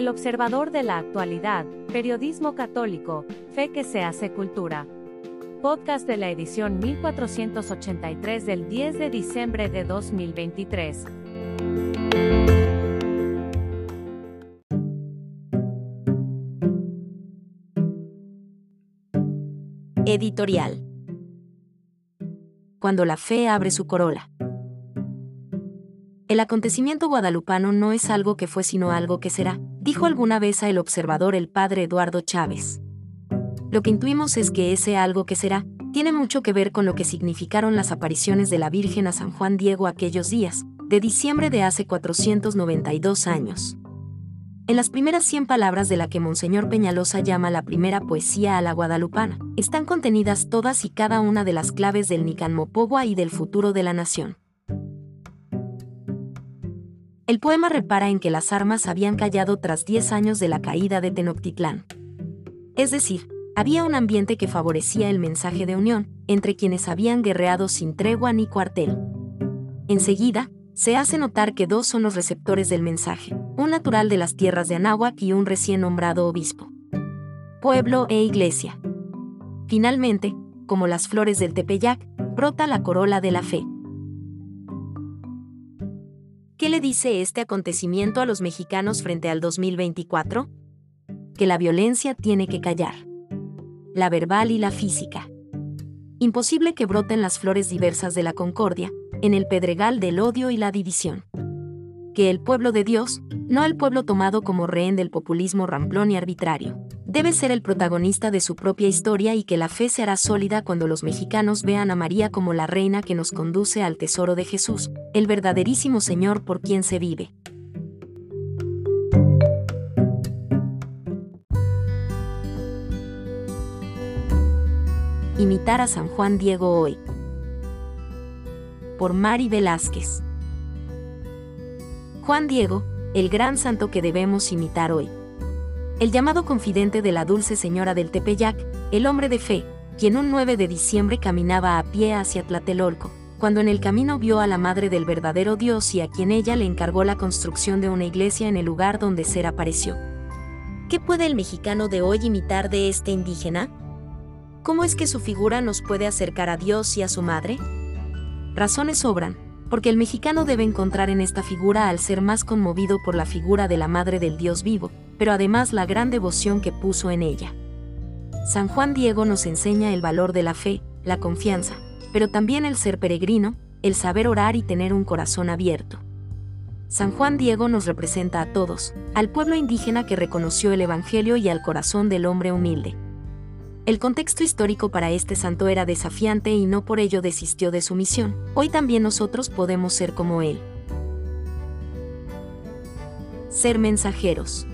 El observador de la actualidad, periodismo católico, fe que se hace cultura. Podcast de la edición 1483 del 10 de diciembre de 2023. Editorial. Cuando la fe abre su corola. El acontecimiento guadalupano no es algo que fue sino algo que será, dijo alguna vez a El Observador el padre Eduardo Chávez. Lo que intuimos es que ese algo que será, tiene mucho que ver con lo que significaron las apariciones de la Virgen a San Juan Diego aquellos días, de diciembre de hace 492 años. En las primeras 100 palabras de la que Monseñor Peñalosa llama la primera poesía a la guadalupana, están contenidas todas y cada una de las claves del Nican Mopogua y del futuro de la nación. El poema repara en que las armas habían callado tras 10 años de la caída de Tenochtitlán. Es decir, había un ambiente que favorecía el mensaje de unión entre quienes habían guerreado sin tregua ni cuartel. Enseguida, se hace notar que dos son los receptores del mensaje, un natural de las tierras de Anáhuac y un recién nombrado obispo. Pueblo e iglesia. Finalmente, como las flores del Tepeyac, brota la corola de la fe. ¿Qué le dice este acontecimiento a los mexicanos frente al 2024? Que la violencia tiene que callar. La verbal y la física. Imposible que broten las flores diversas de la concordia, en el pedregal del odio y la división. Que el pueblo de Dios, no el pueblo tomado como rehén del populismo ramplón y arbitrario, debe ser el protagonista de su propia historia y que la fe se hará sólida cuando los mexicanos vean a María como la reina que nos conduce al tesoro de Jesús, el verdaderísimo Señor por quien se vive. Imitar a San Juan Diego hoy. Por Mari Velázquez. Juan Diego, el gran santo que debemos imitar hoy el llamado confidente de la dulce señora del Tepeyac, el hombre de fe, quien un 9 de diciembre caminaba a pie hacia Tlatelolco, cuando en el camino vio a la madre del verdadero Dios y a quien ella le encargó la construcción de una iglesia en el lugar donde Ser apareció. ¿Qué puede el mexicano de hoy imitar de este indígena? ¿Cómo es que su figura nos puede acercar a Dios y a su madre? Razones sobran, porque el mexicano debe encontrar en esta figura al ser más conmovido por la figura de la madre del Dios vivo, pero además la gran devoción que puso en ella. San Juan Diego nos enseña el valor de la fe, la confianza, pero también el ser peregrino, el saber orar y tener un corazón abierto. San Juan Diego nos representa a todos, al pueblo indígena que reconoció el Evangelio y al corazón del hombre humilde. El contexto histórico para este santo era desafiante y no por ello desistió de su misión. Hoy también nosotros podemos ser como él. Ser mensajeros.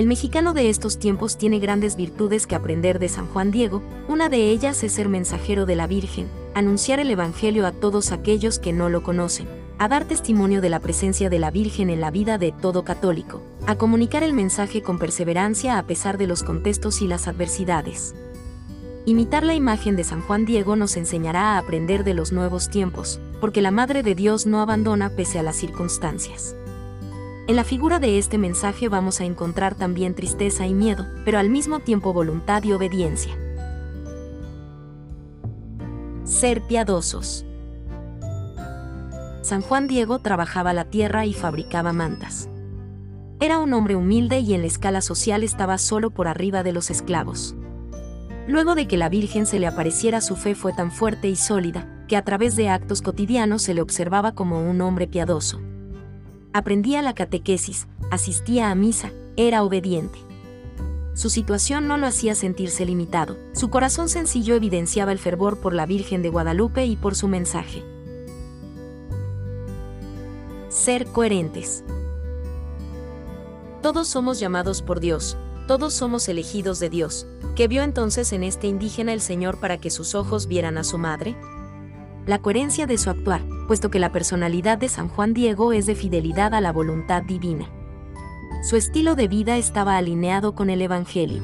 El mexicano de estos tiempos tiene grandes virtudes que aprender de San Juan Diego, una de ellas es ser mensajero de la Virgen, anunciar el Evangelio a todos aquellos que no lo conocen, a dar testimonio de la presencia de la Virgen en la vida de todo católico, a comunicar el mensaje con perseverancia a pesar de los contextos y las adversidades. Imitar la imagen de San Juan Diego nos enseñará a aprender de los nuevos tiempos, porque la Madre de Dios no abandona pese a las circunstancias. En la figura de este mensaje vamos a encontrar también tristeza y miedo, pero al mismo tiempo voluntad y obediencia. Ser piadosos. San Juan Diego trabajaba la tierra y fabricaba mantas. Era un hombre humilde y en la escala social estaba solo por arriba de los esclavos. Luego de que la Virgen se le apareciera su fe fue tan fuerte y sólida, que a través de actos cotidianos se le observaba como un hombre piadoso aprendía la catequesis, asistía a misa, era obediente. Su situación no lo hacía sentirse limitado, su corazón sencillo evidenciaba el fervor por la Virgen de Guadalupe y por su mensaje. Ser coherentes. Todos somos llamados por Dios, todos somos elegidos de Dios. ¿Qué vio entonces en este indígena el Señor para que sus ojos vieran a su madre? La coherencia de su actuar, puesto que la personalidad de San Juan Diego es de fidelidad a la voluntad divina. Su estilo de vida estaba alineado con el Evangelio.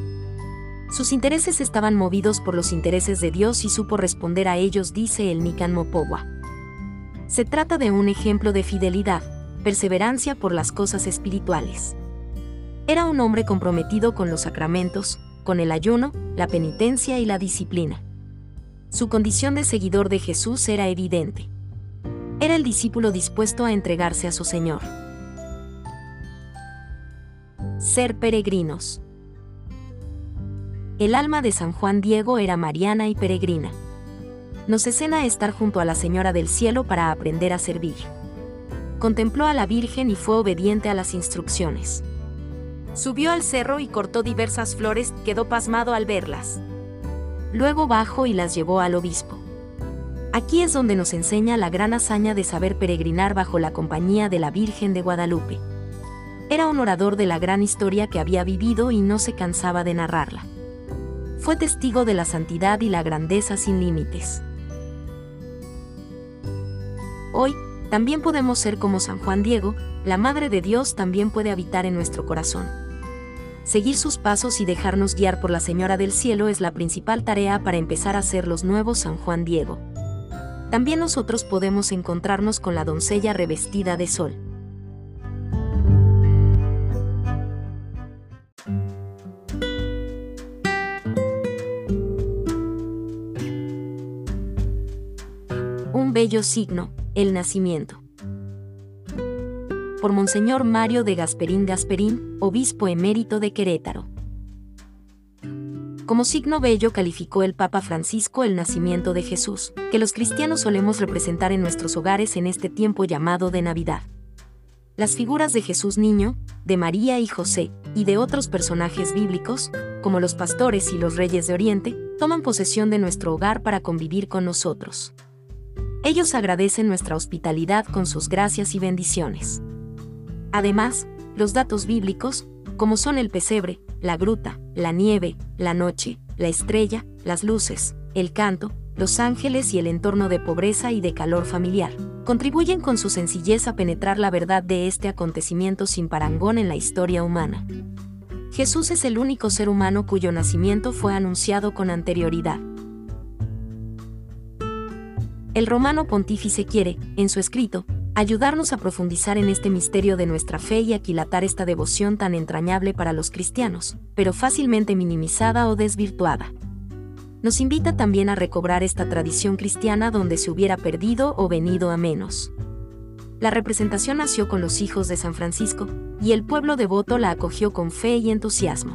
Sus intereses estaban movidos por los intereses de Dios y supo responder a ellos, dice el Nican Mopogua. Se trata de un ejemplo de fidelidad, perseverancia por las cosas espirituales. Era un hombre comprometido con los sacramentos, con el ayuno, la penitencia y la disciplina. Su condición de seguidor de Jesús era evidente. Era el discípulo dispuesto a entregarse a su Señor. Ser peregrinos. El alma de San Juan Diego era mariana y peregrina. Nos escena estar junto a la Señora del Cielo para aprender a servir. Contempló a la Virgen y fue obediente a las instrucciones. Subió al cerro y cortó diversas flores, quedó pasmado al verlas. Luego bajó y las llevó al obispo. Aquí es donde nos enseña la gran hazaña de saber peregrinar bajo la compañía de la Virgen de Guadalupe. Era un orador de la gran historia que había vivido y no se cansaba de narrarla. Fue testigo de la santidad y la grandeza sin límites. Hoy, también podemos ser como San Juan Diego, la Madre de Dios también puede habitar en nuestro corazón. Seguir sus pasos y dejarnos guiar por la Señora del Cielo es la principal tarea para empezar a ser los nuevos San Juan Diego. También nosotros podemos encontrarnos con la doncella revestida de sol. Un bello signo, el nacimiento. Por Monseñor Mario de Gasperín Gasperín, obispo emérito de Querétaro. Como signo bello calificó el Papa Francisco el nacimiento de Jesús, que los cristianos solemos representar en nuestros hogares en este tiempo llamado de Navidad. Las figuras de Jesús niño, de María y José, y de otros personajes bíblicos, como los pastores y los reyes de Oriente, toman posesión de nuestro hogar para convivir con nosotros. Ellos agradecen nuestra hospitalidad con sus gracias y bendiciones. Además, los datos bíblicos, como son el pesebre, la gruta, la nieve, la noche, la estrella, las luces, el canto, los ángeles y el entorno de pobreza y de calor familiar, contribuyen con su sencillez a penetrar la verdad de este acontecimiento sin parangón en la historia humana. Jesús es el único ser humano cuyo nacimiento fue anunciado con anterioridad. El romano pontífice quiere, en su escrito, ayudarnos a profundizar en este misterio de nuestra fe y aquilatar esta devoción tan entrañable para los cristianos, pero fácilmente minimizada o desvirtuada. Nos invita también a recobrar esta tradición cristiana donde se hubiera perdido o venido a menos. La representación nació con los hijos de San Francisco, y el pueblo devoto la acogió con fe y entusiasmo.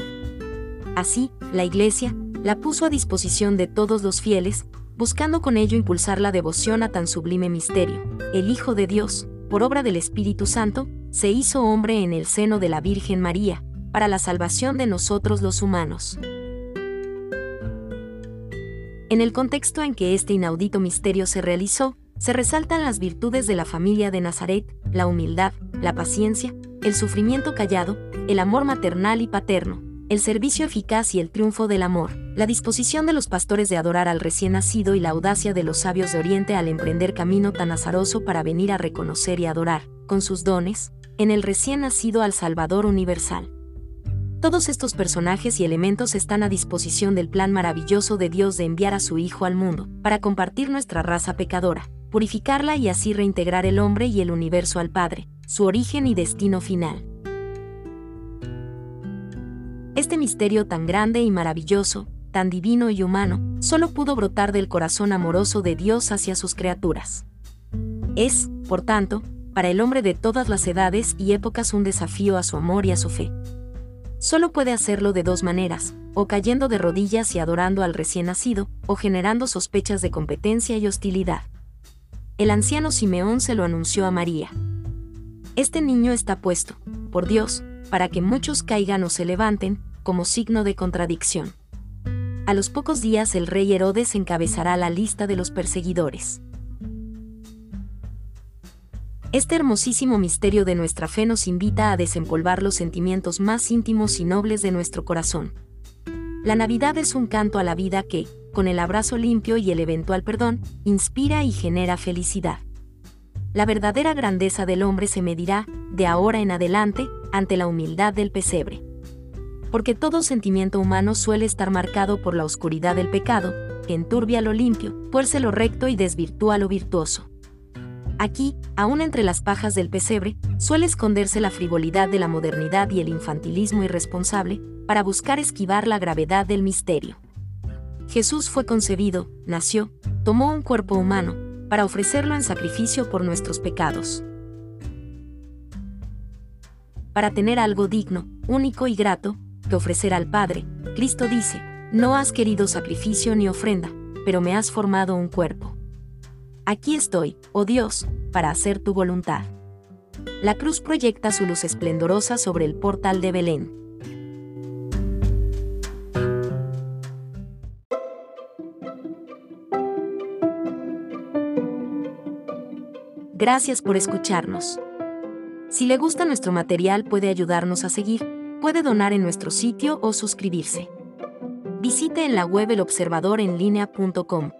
Así, la Iglesia la puso a disposición de todos los fieles, buscando con ello impulsar la devoción a tan sublime misterio. El Hijo de Dios, por obra del Espíritu Santo, se hizo hombre en el seno de la Virgen María, para la salvación de nosotros los humanos. En el contexto en que este inaudito misterio se realizó, se resaltan las virtudes de la familia de Nazaret, la humildad, la paciencia, el sufrimiento callado, el amor maternal y paterno, el servicio eficaz y el triunfo del amor, la disposición de los pastores de adorar al recién nacido y la audacia de los sabios de Oriente al emprender camino tan azaroso para venir a reconocer y adorar, con sus dones, en el recién nacido al Salvador universal. Todos estos personajes y elementos están a disposición del plan maravilloso de Dios de enviar a su Hijo al mundo, para compartir nuestra raza pecadora, purificarla y así reintegrar el hombre y el universo al Padre, su origen y destino final. Este misterio tan grande y maravilloso, tan divino y humano, solo pudo brotar del corazón amoroso de Dios hacia sus criaturas. Es, por tanto, para el hombre de todas las edades y épocas un desafío a su amor y a su fe. Solo puede hacerlo de dos maneras, o cayendo de rodillas y adorando al recién nacido, o generando sospechas de competencia y hostilidad. El anciano Simeón se lo anunció a María. Este niño está puesto, por Dios, para que muchos caigan o se levanten, como signo de contradicción. A los pocos días el rey Herodes encabezará la lista de los perseguidores. Este hermosísimo misterio de nuestra fe nos invita a desempolvar los sentimientos más íntimos y nobles de nuestro corazón. La Navidad es un canto a la vida que, con el abrazo limpio y el eventual perdón, inspira y genera felicidad. La verdadera grandeza del hombre se medirá, de ahora en adelante, ante la humildad del pesebre. Porque todo sentimiento humano suele estar marcado por la oscuridad del pecado, que enturbia lo limpio, fuerce lo recto y desvirtúa lo virtuoso. Aquí, aún entre las pajas del pesebre, suele esconderse la frivolidad de la modernidad y el infantilismo irresponsable, para buscar esquivar la gravedad del misterio. Jesús fue concebido, nació, tomó un cuerpo humano, para ofrecerlo en sacrificio por nuestros pecados. Para tener algo digno, único y grato, que ofrecer al Padre, Cristo dice, no has querido sacrificio ni ofrenda, pero me has formado un cuerpo. Aquí estoy, oh Dios, para hacer tu voluntad. La cruz proyecta su luz esplendorosa sobre el portal de Belén. Gracias por escucharnos. Si le gusta nuestro material puede ayudarnos a seguir, puede donar en nuestro sitio o suscribirse. Visite en la web elobservadorenlinea.com.